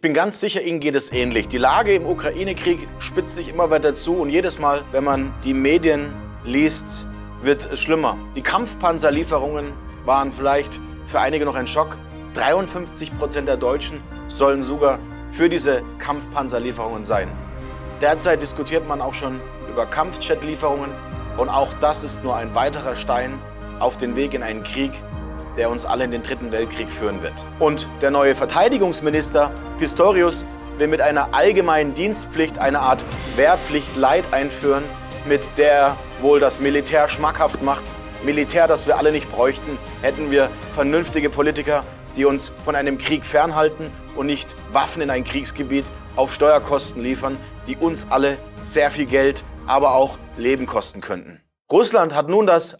Ich bin ganz sicher, Ihnen geht es ähnlich. Die Lage im Ukraine-Krieg spitzt sich immer weiter zu und jedes Mal, wenn man die Medien liest, wird es schlimmer. Die Kampfpanzerlieferungen waren vielleicht für einige noch ein Schock. 53 Prozent der Deutschen sollen sogar für diese Kampfpanzerlieferungen sein. Derzeit diskutiert man auch schon über Kampfjet-Lieferungen und auch das ist nur ein weiterer Stein auf den Weg in einen Krieg, der uns alle in den Dritten Weltkrieg führen wird. Und der neue Verteidigungsminister Pistorius will mit einer allgemeinen Dienstpflicht eine Art Wehrpflicht Leid einführen, mit der er wohl das Militär schmackhaft macht. Militär, das wir alle nicht bräuchten, hätten wir vernünftige Politiker, die uns von einem Krieg fernhalten und nicht Waffen in ein Kriegsgebiet auf Steuerkosten liefern, die uns alle sehr viel Geld, aber auch Leben kosten könnten. Russland hat nun das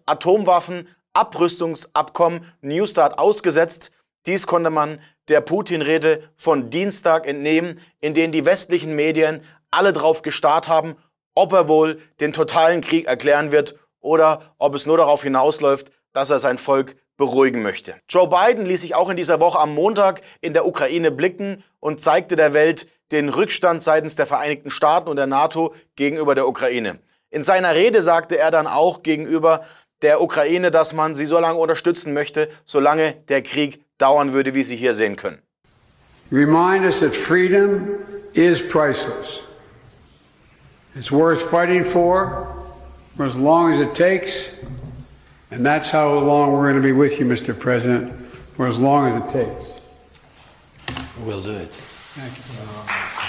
Atomwaffenabrüstungsabkommen New Start ausgesetzt. Dies konnte man der Putin-Rede von Dienstag entnehmen, in denen die westlichen Medien alle darauf gestarrt haben, ob er wohl den totalen Krieg erklären wird oder ob es nur darauf hinausläuft, dass er sein Volk beruhigen möchte. Joe Biden ließ sich auch in dieser Woche am Montag in der Ukraine blicken und zeigte der Welt den Rückstand seitens der Vereinigten Staaten und der NATO gegenüber der Ukraine. In seiner Rede sagte er dann auch gegenüber der Ukraine, dass man sie so lange unterstützen möchte, solange der Krieg dauern würde, wie Sie hier sehen können. Remind us that freedom is priceless. It's worth fighting for for as long as it takes. And that's how long we're going to be with you, Mr. President, for as long as it takes. We'll do it. Thank you.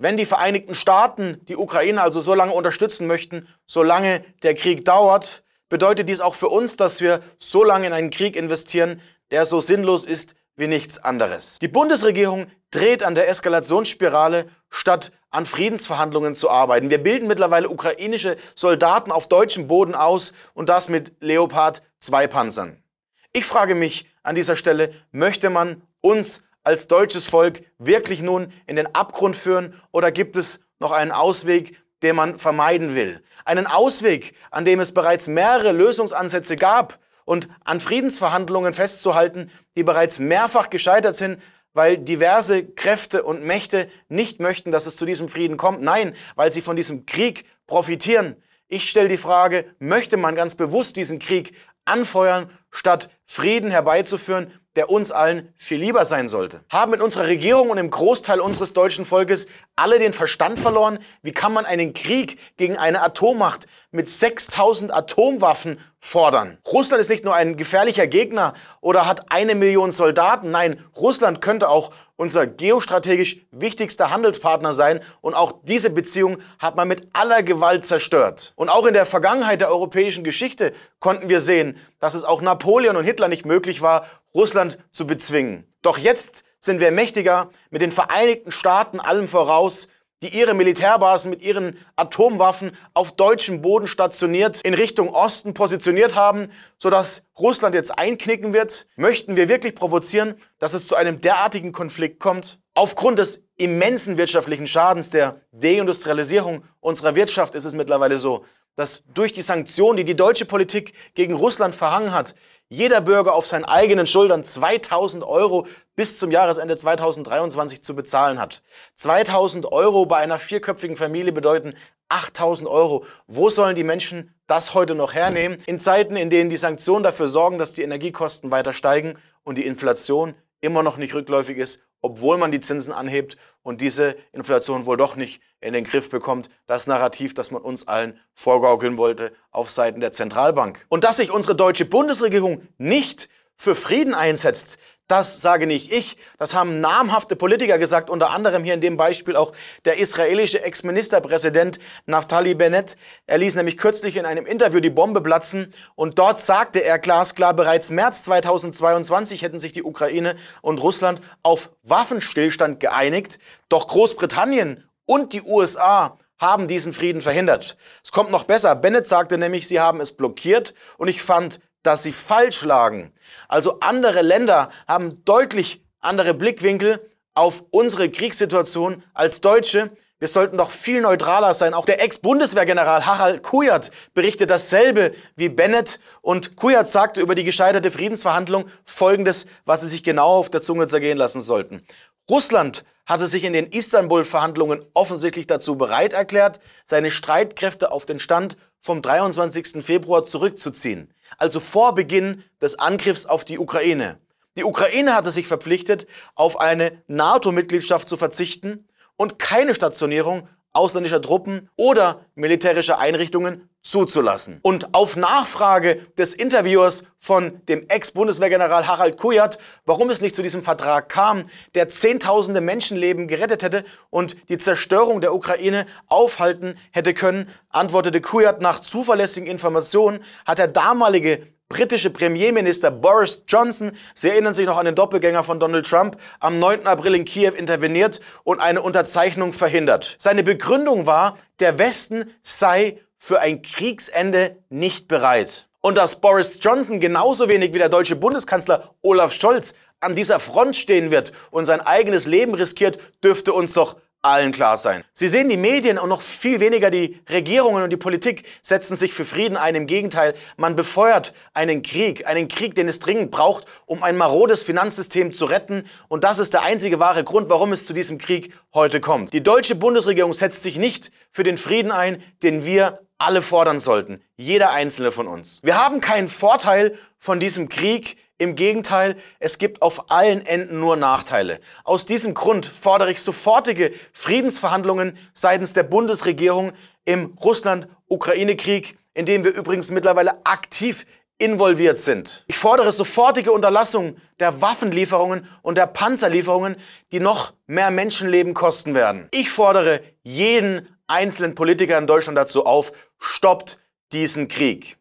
Wenn die Vereinigten Staaten die Ukraine also so lange unterstützen möchten, solange der Krieg dauert, bedeutet dies auch für uns, dass wir so lange in einen Krieg investieren, der so sinnlos ist wie nichts anderes. Die Bundesregierung dreht an der Eskalationsspirale, statt an Friedensverhandlungen zu arbeiten. Wir bilden mittlerweile ukrainische Soldaten auf deutschem Boden aus und das mit Leopard 2 Panzern. Ich frage mich an dieser Stelle, möchte man uns als deutsches Volk wirklich nun in den Abgrund führen oder gibt es noch einen Ausweg, den man vermeiden will? Einen Ausweg, an dem es bereits mehrere Lösungsansätze gab und an Friedensverhandlungen festzuhalten, die bereits mehrfach gescheitert sind, weil diverse Kräfte und Mächte nicht möchten, dass es zu diesem Frieden kommt. Nein, weil sie von diesem Krieg profitieren. Ich stelle die Frage, möchte man ganz bewusst diesen Krieg anfeuern, statt Frieden herbeizuführen, der uns allen viel lieber sein sollte. Haben in unserer Regierung und im Großteil unseres deutschen Volkes alle den Verstand verloren? Wie kann man einen Krieg gegen eine Atommacht mit 6000 Atomwaffen fordern? Russland ist nicht nur ein gefährlicher Gegner oder hat eine Million Soldaten. Nein, Russland könnte auch unser geostrategisch wichtigster Handelspartner sein und auch diese Beziehung hat man mit aller Gewalt zerstört. Und auch in der Vergangenheit der europäischen Geschichte konnten wir sehen, dass es auch Napoleon und Hitler nicht möglich war, Russland zu bezwingen. Doch jetzt sind wir mächtiger mit den Vereinigten Staaten allem voraus, die ihre Militärbasen mit ihren Atomwaffen auf deutschem Boden stationiert in Richtung Osten positioniert haben, sodass Russland jetzt einknicken wird? Möchten wir wirklich provozieren, dass es zu einem derartigen Konflikt kommt? Aufgrund des immensen wirtschaftlichen Schadens der Deindustrialisierung unserer Wirtschaft ist es mittlerweile so, dass durch die Sanktionen, die die deutsche Politik gegen Russland verhangen hat, jeder Bürger auf seinen eigenen Schultern 2000 Euro bis zum Jahresende 2023 zu bezahlen hat. 2000 Euro bei einer vierköpfigen Familie bedeuten 8000 Euro. Wo sollen die Menschen das heute noch hernehmen? In Zeiten, in denen die Sanktionen dafür sorgen, dass die Energiekosten weiter steigen und die Inflation immer noch nicht rückläufig ist, obwohl man die Zinsen anhebt und diese Inflation wohl doch nicht in den Griff bekommt. Das Narrativ, das man uns allen vorgaukeln wollte auf Seiten der Zentralbank. Und dass sich unsere deutsche Bundesregierung nicht für Frieden einsetzt, das sage nicht ich, das haben namhafte Politiker gesagt, unter anderem hier in dem Beispiel auch der israelische Ex-Ministerpräsident Naftali Bennett. Er ließ nämlich kürzlich in einem Interview die Bombe platzen und dort sagte er glasklar, bereits März 2022 hätten sich die Ukraine und Russland auf Waffenstillstand geeinigt, doch Großbritannien und die USA haben diesen Frieden verhindert. Es kommt noch besser. Bennett sagte nämlich, sie haben es blockiert und ich fand dass sie falsch lagen. Also andere Länder haben deutlich andere Blickwinkel auf unsere Kriegssituation als Deutsche. Wir sollten doch viel neutraler sein. Auch der Ex-Bundeswehrgeneral Harald Kujat berichtet dasselbe wie Bennett. Und Kujat sagte über die gescheiterte Friedensverhandlung Folgendes, was sie sich genau auf der Zunge zergehen lassen sollten. Russland hatte sich in den Istanbul-Verhandlungen offensichtlich dazu bereit erklärt, seine Streitkräfte auf den Stand vom 23. Februar zurückzuziehen, also vor Beginn des Angriffs auf die Ukraine. Die Ukraine hatte sich verpflichtet, auf eine NATO-Mitgliedschaft zu verzichten und keine Stationierung ausländischer Truppen oder militärischer Einrichtungen zuzulassen. Und auf Nachfrage des Interviewers von dem Ex-Bundeswehrgeneral Harald Kujat, warum es nicht zu diesem Vertrag kam, der Zehntausende Menschenleben gerettet hätte und die Zerstörung der Ukraine aufhalten hätte können, antwortete Kujat nach zuverlässigen Informationen, hat der damalige britische Premierminister Boris Johnson, Sie erinnern sich noch an den Doppelgänger von Donald Trump, am 9. April in Kiew interveniert und eine Unterzeichnung verhindert. Seine Begründung war, der Westen sei für ein Kriegsende nicht bereit. Und dass Boris Johnson genauso wenig wie der deutsche Bundeskanzler Olaf Scholz an dieser Front stehen wird und sein eigenes Leben riskiert, dürfte uns doch allen klar sein. Sie sehen, die Medien und noch viel weniger die Regierungen und die Politik setzen sich für Frieden ein. Im Gegenteil, man befeuert einen Krieg, einen Krieg, den es dringend braucht, um ein marodes Finanzsystem zu retten. Und das ist der einzige wahre Grund, warum es zu diesem Krieg heute kommt. Die deutsche Bundesregierung setzt sich nicht für den Frieden ein, den wir alle fordern sollten. Jeder einzelne von uns. Wir haben keinen Vorteil von diesem Krieg. Im Gegenteil, es gibt auf allen Enden nur Nachteile. Aus diesem Grund fordere ich sofortige Friedensverhandlungen seitens der Bundesregierung im Russland-Ukraine-Krieg, in dem wir übrigens mittlerweile aktiv involviert sind. Ich fordere sofortige Unterlassung der Waffenlieferungen und der Panzerlieferungen, die noch mehr Menschenleben kosten werden. Ich fordere jeden einzelnen Politiker in Deutschland dazu auf, stoppt diesen Krieg.